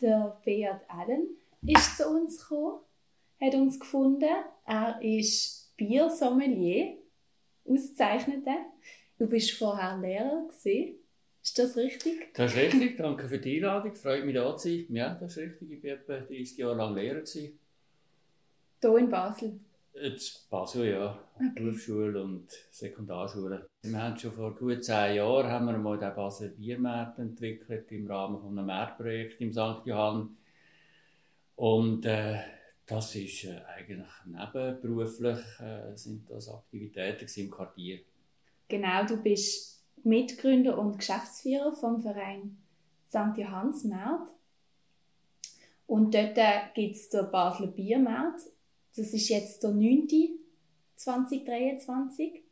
Der Beat Allen ist zu uns gekommen, hat uns gefunden. Er ist Biersommelier, ausgezeichnete. Du bist vorher Lehrer gewesen. Ist das richtig? Das ist richtig. Danke für die Einladung. Freut mich, da zu sein. Ja, das ist richtig. Ich war etwa 30 Jahre lang Lehrer. Gewesen. Hier in Basel? Jetzt Basel, ja. Okay. Berufsschule und Sekundarschule. Wir haben schon vor gut zehn Jahren haben wir mal den Basel Biermarkt entwickelt im Rahmen von einem Marktprojekt im St. Johann. Und äh, das ist äh, eigentlich nebenberuflich äh, sind das Aktivitäten im Quartier. Genau, du bist Mitgründer und Geschäftsführer vom Verein St. Johanns Markt. Und dort äh, gibt es den Basler Biermarkt das ist jetzt der 9. 2023.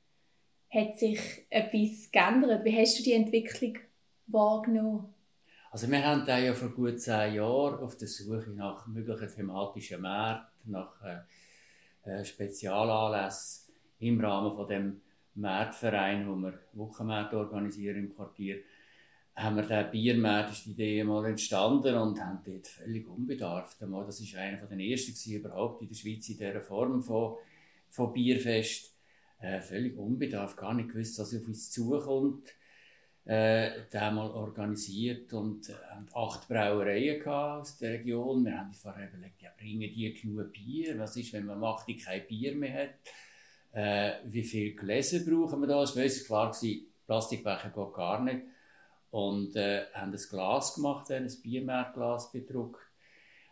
Hat sich etwas geändert? Wie hast du die Entwicklung wahrgenommen? Also wir haben da ja vor gut zehn Jahren auf der Suche nach möglichen thematischen Märkten, nach äh, äh, Spezialanlässen im Rahmen von dem Märtverein, wo wir Wochenmärkte organisieren im Quartier, haben wir den Biermarkt, ist die Idee mal entstanden und haben dort völlig unbedarft. Das war einer den ersten überhaupt in der Schweiz in dieser Form von, von Bierfest. Äh, völlig unbedarft, gar nicht gewusst, was auf uns zukommt. Äh, den mal organisiert und äh, acht Brauereien aus der Region. Wir haben uns vorher überlegt, ja, bringen die genug Bier? Was ist, wenn man macht, die kein Bier mehr hat? Äh, wie viele Gläser brauchen wir da? Es war klar, Plastikbecher geht gar nicht und äh, haben ein Glas gemacht, ein Biermeerglas bedruckt,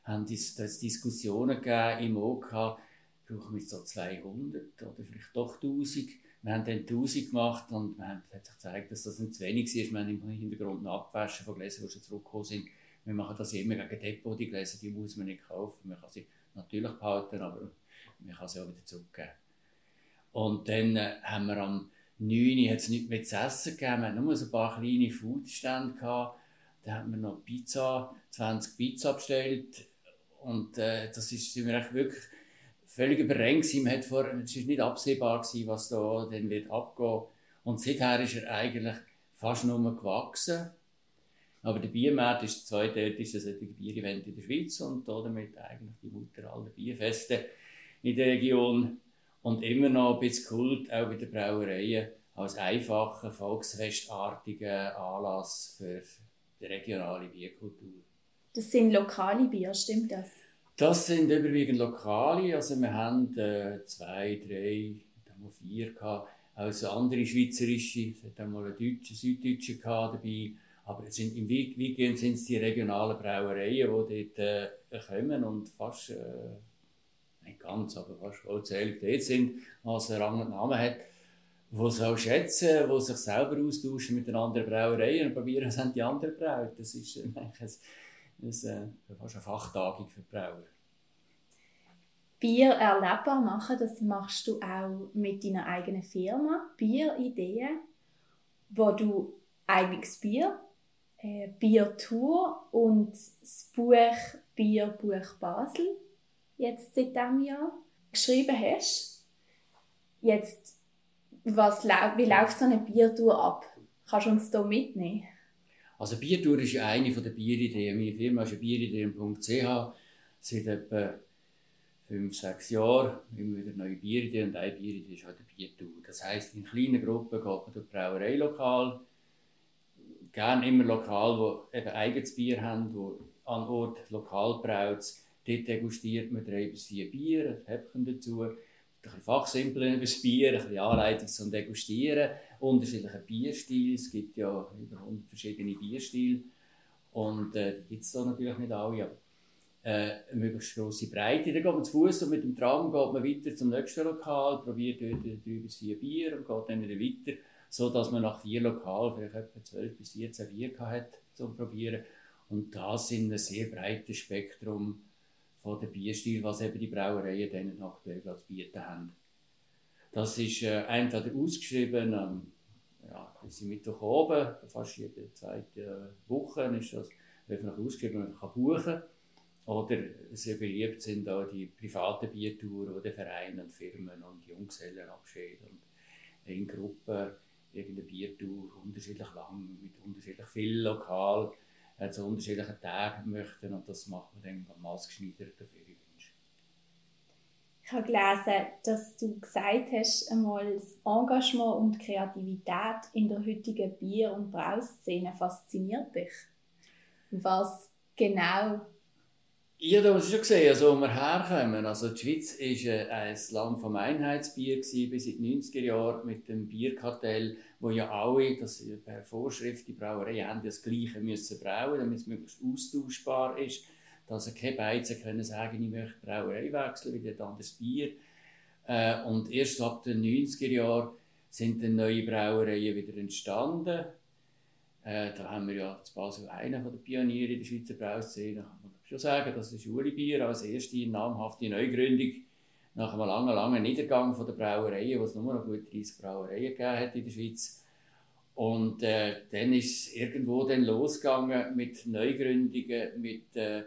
haben es Diskussionen gegeben im OK, brauchen wir so 200 oder vielleicht doch 1000. Wir haben dann 1000 gemacht und man hat sich gezeigt, dass das nicht zu wenig ist. Wir haben im Hintergrund abgewaschen von Gläsern, die schon zurückgekommen sind. Wir machen das immer gegen Depot, die Gläser, die muss man nicht kaufen. Man kann sie natürlich behalten, aber man kann sie auch wieder zurückgeben. Und dann äh, haben wir am 9 hat es nichts mehr zu essen gegeben. Wir hatten nur so ein paar kleine Foodstände. Gehabt. Da haben wir noch Pizza, 20 Pizza bestellt. Und äh, das ist, sind wir wirklich völlig überrennt gewesen. es war nicht absehbar gewesen, was da dann wird abgehen. Und seither ist er eigentlich fast nur gewachsen. Aber der Biermarkt ist das zweitälteste Bier-Event in der Schweiz und damit eigentlich die Mutter aller Bierfeste in der Region und immer noch ein bisschen Kult, auch bei den Brauereien, als einfacher, volksfestartiger Anlass für die regionale Bierkultur. Das sind lokale Bier, stimmt das? Das sind überwiegend lokale, also wir haben äh, zwei, drei, haben vier gehabt, also andere schweizerische, es hat auch mal eine deutsche, süddeutsche dabei, aber sind, im Weekend sind es die regionalen Brauereien, die dort äh, kommen und fast äh, nicht ganz, aber fast vollzählig dort sind, was einen Rang und Namen hat, die es auch schätzen, die sich selber austauschen mit den anderen Brauereien und probieren, was haben die anderen braut. Das ist eigentlich ein, ein, ein, fast eine Fachtagung für die Brauer. Bier erlebbar machen, das machst du auch mit deiner eigenen Firma, Bierideen, wo du eigenes Bier, äh, Biertour und das Buch Bierbuch Basel jetzt seit diesem Jahr geschrieben hast. Jetzt, was, wie läuft so eine Biertour ab? Kannst du uns da mitnehmen? Also Biertour ist eine der Bierideen. Meine Firma ist bierideen.ch seit etwa fünf, sechs Jahren immer wieder neue Bierideen und eine Bieridee ist halt eine Biertour. Das heisst, in kleinen Gruppen geht man durch Brauereilokal, gerne immer lokal, wo eben eigenes Bier haben, wo an Ort lokal braut Dort degustiert man drei bis vier Bier, ein Häppchen dazu, bisschen Fachsimpeln über das Bier, ein bisschen Anleitung zum Degustieren, unterschiedliche Bierstile. Es gibt ja über 100 verschiedene Bierstile und äh, die gibt es da natürlich nicht alle, aber äh, eine möglichst grosse Breite. Dann geht man zu Fuß und mit dem Tram geht man weiter zum nächsten Lokal, probiert dort drei bis vier Bier und geht dann wieder weiter, sodass man nach vier Lokalen vielleicht etwa 12 bis 14 Bier hat zum Probieren. Und das in einem sehr breiten Spektrum von der Bierstil, was eben die Brauereien denen aktuell zu bieten haben. Das ist äh, entweder ausgeschrieben, ähm, ja, bis Mittwoch oben, fast jede zweite Woche ist das öffentlich ausgeschrieben, man kann buchen. Oder sehr beliebt sind auch die privaten Biertouren, wo Vereine und Firmen und Junggesellenabschied und in Gruppen irgendeine Biertour, unterschiedlich lang, mit unterschiedlich viel Lokal äh, zu unterschiedlichen Tagen möchten und das macht man dann maßgeschneidert auf ihre Wünsche. Ich habe gelesen, dass du gesagt hast, einmal das Engagement und Kreativität in der heutigen Bier- und Brauszene fasziniert dich. Was genau ja, da hast schon gesehen, also, wo wir herkommen. Also, die Schweiz war äh, ein Land vom Einheitsbier bis in die 90er Jahre mit dem Bierkartell, wo ja alle, das per Vorschrift, die Brauerei haben das Gleiche müssen brauen, damit es möglichst austauschbar ist. Dass keine Beizen können sagen, ich möchte die Brauerei wechseln, weil ein anderes Bier. Äh, und erst ab den 90er Jahren sind dann neue Brauereien wieder entstanden. Äh, da haben wir ja zu Basel einen der Pioniere in der Schweizer Brauszene, schon sagen, das ist Uli Bier als erste namhafte Neugründung nach einem langen, langen Niedergang von der Brauereien, wo es nur noch gut 30 Brauereien gegeben hat in der Schweiz. Und äh, dann ist es irgendwo dann losgegangen mit Neugründungen, mit, äh,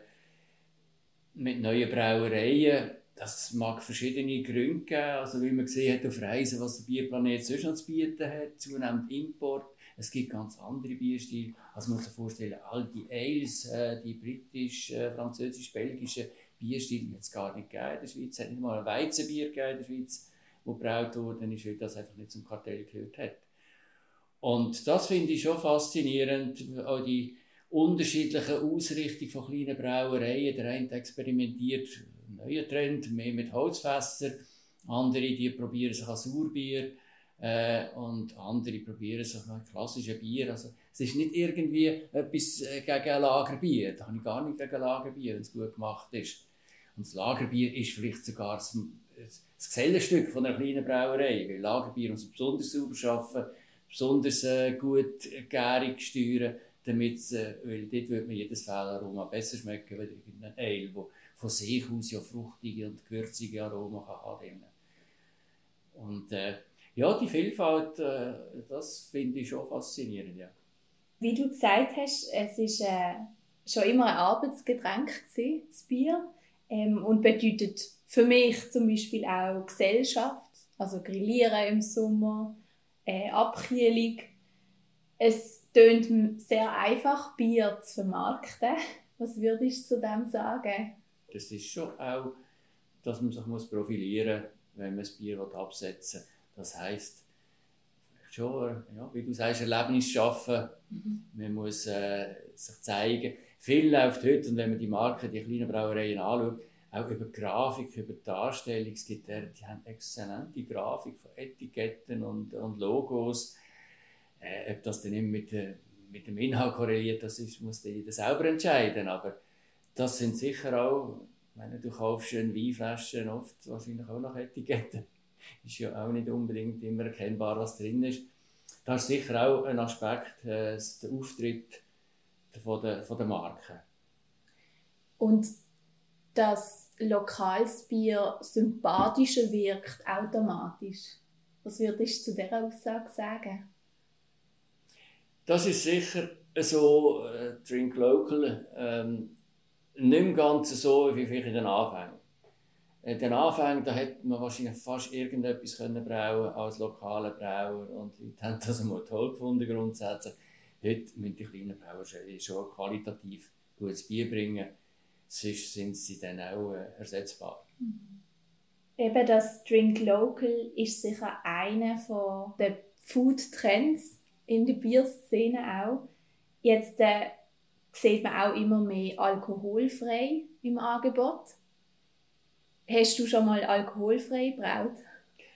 mit neuen Brauereien. Das mag verschiedene Gründe geben, also wie man gesehen hat auf Reisen, was der Bierplanet sonst noch zu bieten hat, zunehmend Import es gibt ganz andere Bierstile. Also man muss sich vorstellen, all die Ales, äh, die britisch, äh, französisch, belgische Bierstile hat es gar nicht gegeben in der Schweiz. Es hat nicht mal ein Weizenbier gegeben in der Schweiz, wo gebraut worden ist, weil das einfach nicht zum Kartell gehört hat. Und das finde ich schon faszinierend, auch die unterschiedliche Ausrichtung von kleinen Brauereien. Der eine experimentiert neuer Trend, mehr mit Holzfässern, andere die probieren sich an Sauerbier äh, und andere probieren sich noch klassische Bier. Also, es ist nicht irgendwie etwas äh, gegen ein Lagerbier. Da habe ich gar nicht gegen Lagerbier, wenn es gut gemacht ist. Und das Lagerbier ist vielleicht sogar das, das Gesellenstück von einer kleinen Brauerei. Weil Lagerbier muss besonders sauber arbeiten, besonders äh, gut gärig steuern, damit äh, weil dort würde man jedes Fehlaroma besser schmecken als ein Ale, wo von sich aus ja fruchtige und gewürzige Aromen kann Und äh, ja, die Vielfalt, äh, das finde ich schon faszinierend, ja. Wie du gesagt hast, es ist äh, schon immer ein Arbeitsgetränk gewesen, das Bier ähm, und bedeutet für mich zum Beispiel auch Gesellschaft, also Grillieren im Sommer, äh, Abkühlung. Es tönt sehr einfach, Bier zu vermarkten. Was würdest du zu dem sagen? Das ist schon auch, dass man sich profilieren muss, wenn man das Bier absetzen will das heisst, schon, ja, wie du sagst, Erlebnis schaffen. Mhm. Man muss äh, sich zeigen. Viel läuft heute, und wenn man die Marken, die kleinen Brauereien anschaut, auch über Grafik, über Darstellung. Es gibt, äh, die haben exzellente Grafik von Etiketten und, und Logos. Äh, ob das dann immer mit, äh, mit dem Inhalt korreliert, das ist, muss jeder selber entscheiden. Aber das sind sicher auch, wenn du kaufst eine Weinflaschen oft wahrscheinlich auch noch Etiketten ist ja auch nicht unbedingt immer erkennbar, was drin ist. Da ist sicher auch ein Aspekt, äh, der Auftritt von der, von der Marke. Und dass lokales Bier sympathischer wirkt automatisch. Was würdest du zu dieser Aussage sagen? Das ist sicher so, äh, Drink Local, ähm, nicht ganz so wie vielleicht in den Anfängen. In den Anfängen da hätte man wahrscheinlich fast irgendetwas können brauen als lokaler Brauer und die Leute haben das einmal toll gefunden grundsätzlich. Heute müssen die kleinen Brauer schon qualitativ gutes Bier bringen, sonst sind sie dann auch äh, ersetzbar. Mhm. Eben das Drink Local ist sicher einer der Food Trends in der Bierszene auch. Jetzt äh, sieht man auch immer mehr alkoholfrei im Angebot. Hast du schon mal alkoholfrei gebraut?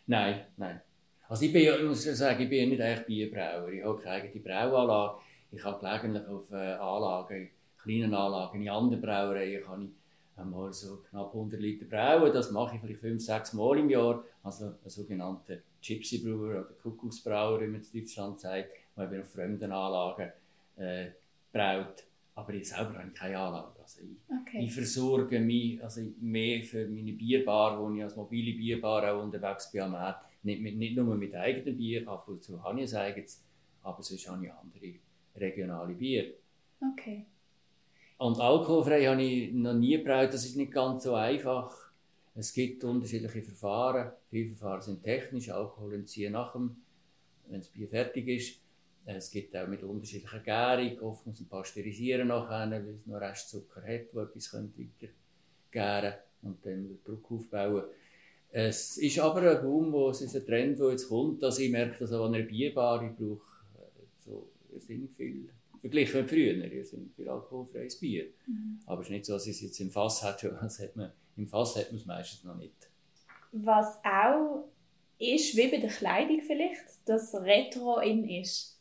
Nein, nein. Also ich, bin, ich muss sagen, ich bin nicht echt Bierbrauer. Ich habe keine eigene Brauanlage. Ich habe gelegentlich auf äh, Anlagen, kleinen Anlagen, in anderen Brauereien kann ich einmal so knapp 100 Liter brauen. Das mache ich vielleicht 5, 6 Mal im Jahr. Also ein sogenannter Gypsy Brewer oder Kuckucksbrauer, wie man in Deutschland sagt, der eben auf fremden Anlagen äh, braut. Aber ich selber habe keine Anlage. Also ich, okay. ich versorge mich also mehr für meine Bierbar, wo ich als mobile Bierbar auch unterwegs bin am Markt. Nicht, mit, nicht nur mit eigenem Bier, ab und zu habe ich ein eigenes, aber sonst habe ich andere regionale Bier. Okay. Und alkoholfrei habe ich noch nie gebraucht, das ist nicht ganz so einfach. Es gibt unterschiedliche Verfahren. Viele Verfahren sind technisch, Alkohol entziehen nach dem, wenn das Bier fertig ist. Es gibt auch mit unterschiedlicher Gärung. Oft muss man pasteurisieren nachher, weil es noch Restzucker hat, wo etwas weiter gären und dann den Druck aufbauen. Es ist aber ein Boom, wo, es ist ein Trend, der jetzt kommt, dass ich merke, dass auch an einer Bierbar, ich brauche so irrsinnig viel, verglichen mit früher, irrsinnig viel alkoholfreies Bier. Mhm. Aber es ist nicht so, dass ich es jetzt im Fass hat, das hat man, im Fass hat man es meistens noch nicht. Was auch ist, wie bei der Kleidung vielleicht, dass Retro in ist.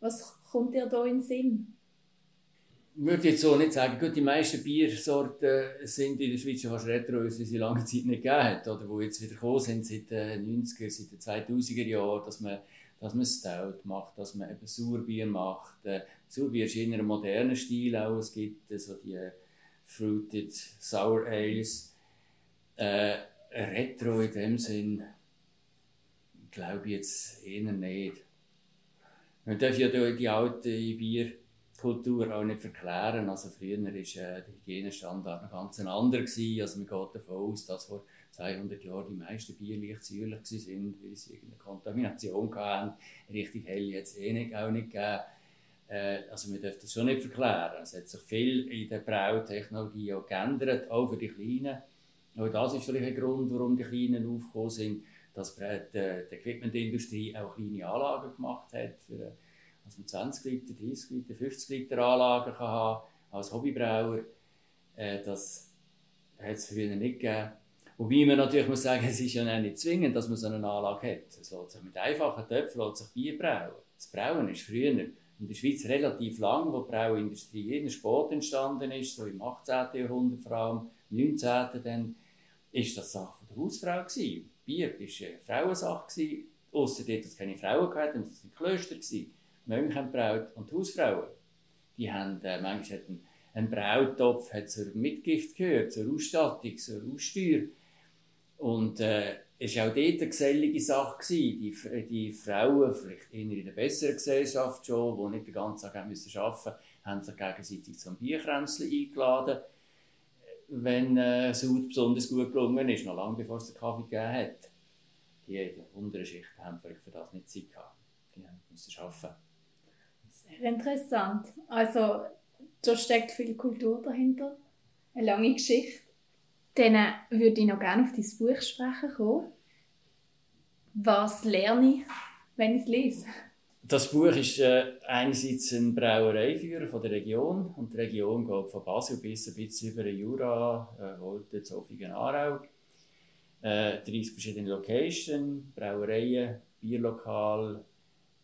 Was kommt dir da in den Sinn? Ich würde jetzt so nicht sagen, gut, die meisten Biersorten sind in der Schweiz schon fast retro, wie sie lange Zeit nicht gegeben hat, oder wo jetzt wieder gekommen sind, seit den 90er, seit den 2000er Jahren, dass man, dass man Stout macht, dass man eben Sauerbier macht. Äh, Sauerbier ist in einem modernen Stil auch, es gibt äh, so die Fruited Sour Ales. Äh, retro in dem Sinn glaube ich jetzt eher nicht. Man darf ja die alte Bierkultur auch nicht verklären. Also früher war äh, der Hygienestandard noch ganz anderer. Gewesen. Also man geht davon aus, dass vor 200 Jahren die meisten Bier leicht säuerlich waren, weil sie irgendeine Kontamination hatten. Richtig hell es eh nicht, auch nicht gegeben. Äh, also man darf das schon nicht verklären. Es hat sich viel in der Brautechnologie auch geändert, auch für die Kleinen. Auch das ist vielleicht ein Grund, warum die Kleinen aufgekommen sind dass die, Equipmentindustrie auch kleine Anlagen gemacht hat, für, man 20 Liter, 30 Liter, 50 Liter Anlagen kann haben als Hobbybrauer. Äh, das hat es früher nicht gegeben. Wobei man natürlich muss sagen, es ist ja nicht zwingend, dass man so eine Anlage hat. Es lässt sich mit einfachen Töpfen lässt sich Bier brauen. Das Brauen ist früher in der Schweiz relativ lang, wo die Brauindustrie in der Sport entstanden ist, so im 18. Jahrhundert vor allem, 19. dann, ist das Sache der Hausfrau gewesen. Bier war eine Frauensache, außer dort, dass es keine Frauen gab, und es waren Klöster. Mönche haben Braut und Hausfrauen. Die haben, äh, manchmal hat ein, Brauttopf hat zur Mitgift gehört, zur Ausstattung, zur Aussteuer. Und äh, es war auch dort eine gesellige Sache. Die, die Frauen, vielleicht in einer besseren Gesellschaft schon, die nicht den ganzen Tag arbeiten mussten, haben sich gegenseitig zum Bierkränzchen eingeladen wenn äh, Sud besonders gut gelungen ist, noch lange bevor es den Kaffee gegeben hat. Die unteren Schicht haben für das nicht Zeit gehabt. Die mussten arbeiten. Sehr interessant. Also, da steckt viel Kultur dahinter. Eine lange Geschichte. Dann äh, würde ich noch gerne auf dein Buch sprechen kommen. Was lerne ich, wenn ich es lese? Das Buch ist äh, einerseits ein Brauereiführer von der Region und die Region geht von Basel bis ein bisschen über den Jura, äh, Olten, Zofingen, Aarau. Äh, 30 verschiedene Locations, Brauereien, Bierlokal,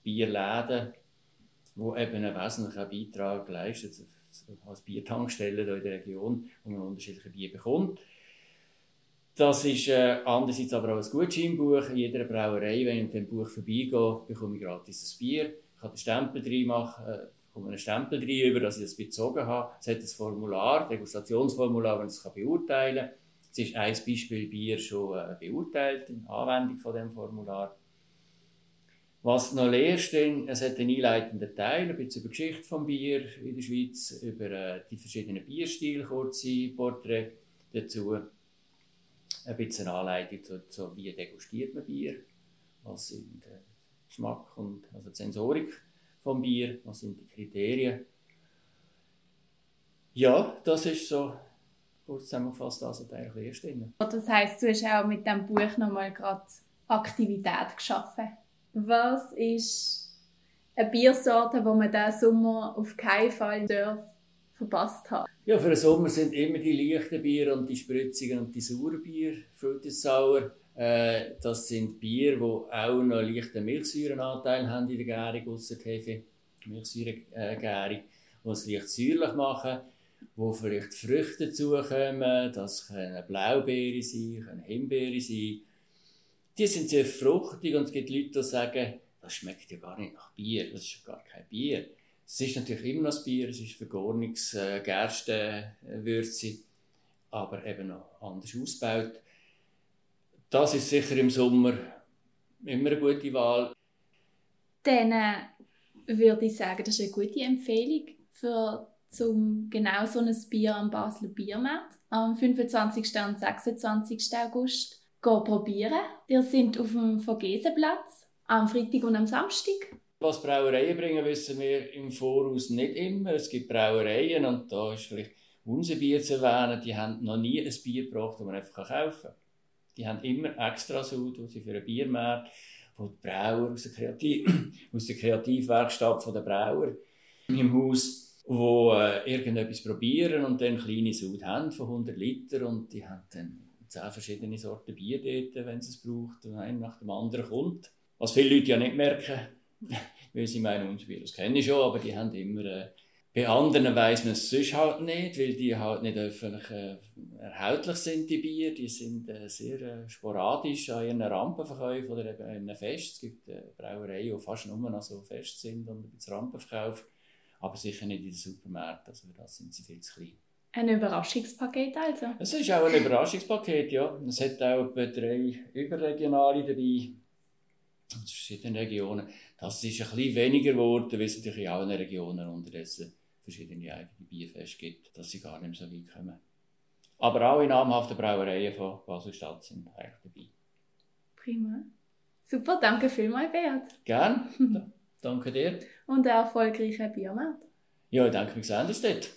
Bierläden, wo eben einen wesentlichen Beitrag leisten als Biertankstelle in der Region, wo man unterschiedliche Bier bekommt. Das ist äh, andererseits aber auch ein Gutscheinbuch. In jeder Brauerei, wenn ich mit dem Buch vorbeigehe, bekomme ich gratis ein Bier. Ich kann den Stempel drin machen, äh, bekomme einen Stempel drin, über dass ich das bezogen habe. Es hat ein Formular, Degustationsformular, das ich es beurteilen kann. Es ist ein Beispiel Bier schon äh, beurteilt, in Anwendung von dem Formular. Was noch lehrst, denn, es hat einen einleitenden Teil, ein bisschen über die Geschichte des Bier in der Schweiz, über äh, die verschiedenen Bierstile, kurze Porträts dazu ein bisschen Anleitung zu, zu wie degustiert man Bier, was sind der Geschmack und also die Sensorik vom Bier, was sind die Kriterien. Ja, das ist so kurz zusammengefasst, was eigentlich erst. Das heisst, du hast auch mit diesem Buch nochmal gerade Aktivität geschaffen. Was ist eine Biersorte, die man diesen Sommer auf keinen Fall darf verpasst hat? Ja, für den Sommer sind immer die leichten Bier und die spritzigen und die sauren Bier, Fruited Äh, das sind Bier, die auch noch leichten Milchsäurenanteil haben in der Gärung, ausser die Hefe, Milchsäuregärung, die es leicht säuerlich machen, wo vielleicht Früchte dazukommen, das können Blaubeere sein, können Himbeere sein. Die sind sehr fruchtig und es gibt Leute, die sagen, das schmeckt ja gar nicht nach Bier, das ist gar kein Bier. Es ist natürlich immer noch das Bier, es ist Vergornungs-, äh, Gerstenwürze, aber eben noch anders ausgebaut. Das ist sicher im Sommer immer eine gute Wahl. Dann äh, würde ich sagen, das ist eine gute Empfehlung für zum genau so ein Bier am Basler Biermarkt am 25. und 26. August probieren. Wir sind auf dem Vergesenplatz am Freitag und am Samstag Was Brauereien bringen, wissen wir im Voraus nicht immer. Es gibt Brauereien und da ist vielleicht unser Bier zu erwähnen, die haben noch nie ein Bier gebracht, das man einfach kaufen kann. Die haben immer extra Sud, die sie für ein Biermarkt, wo die Brauer aus der, Kreativ aus der Kreativwerkstatt der Brauer im Haus, wo äh, irgendetwas probieren und dann kleine Sud haben von 100 Liter und die haben dann zehn verschiedene Sorten Bier dort, wenn sie es braucht, und einer nach dem anderen kommt. Was viele Leute ja nicht merken, weil sie meinen, unser das kenne ich schon, aber die haben immer äh, bei anderen weiss man es sonst halt nicht, weil die halt nicht öffentlich äh, erhältlich sind, die Bier. Die sind äh, sehr äh, sporadisch an ihren Rampenverkäufen oder eben in einem Fest. Es gibt äh, Brauereien, die fast nur noch so fest sind und ein Rampenverkauf, aber sicher nicht in den Supermärkten, also für das sind sie viel zu klein. Ein Überraschungspaket also? Es ist auch ein Überraschungspaket, ja. Es hat auch etwa drei überregionale dabei, aus verschiedenen Regionen. Das ist ein bisschen weniger geworden, weil es natürlich in allen Regionen unterdessen verschiedene eigene Bierfeste gibt, dass sie gar nicht mehr so weit kommen. Aber auch in namhaften Brauereien von Basel-Stadt sind eigentlich dabei. Prima. Super, danke vielmals, Beat. Gern. danke dir. Und einen erfolgreichen Biermarkt. Ja, ich denke, wir sehen uns dort.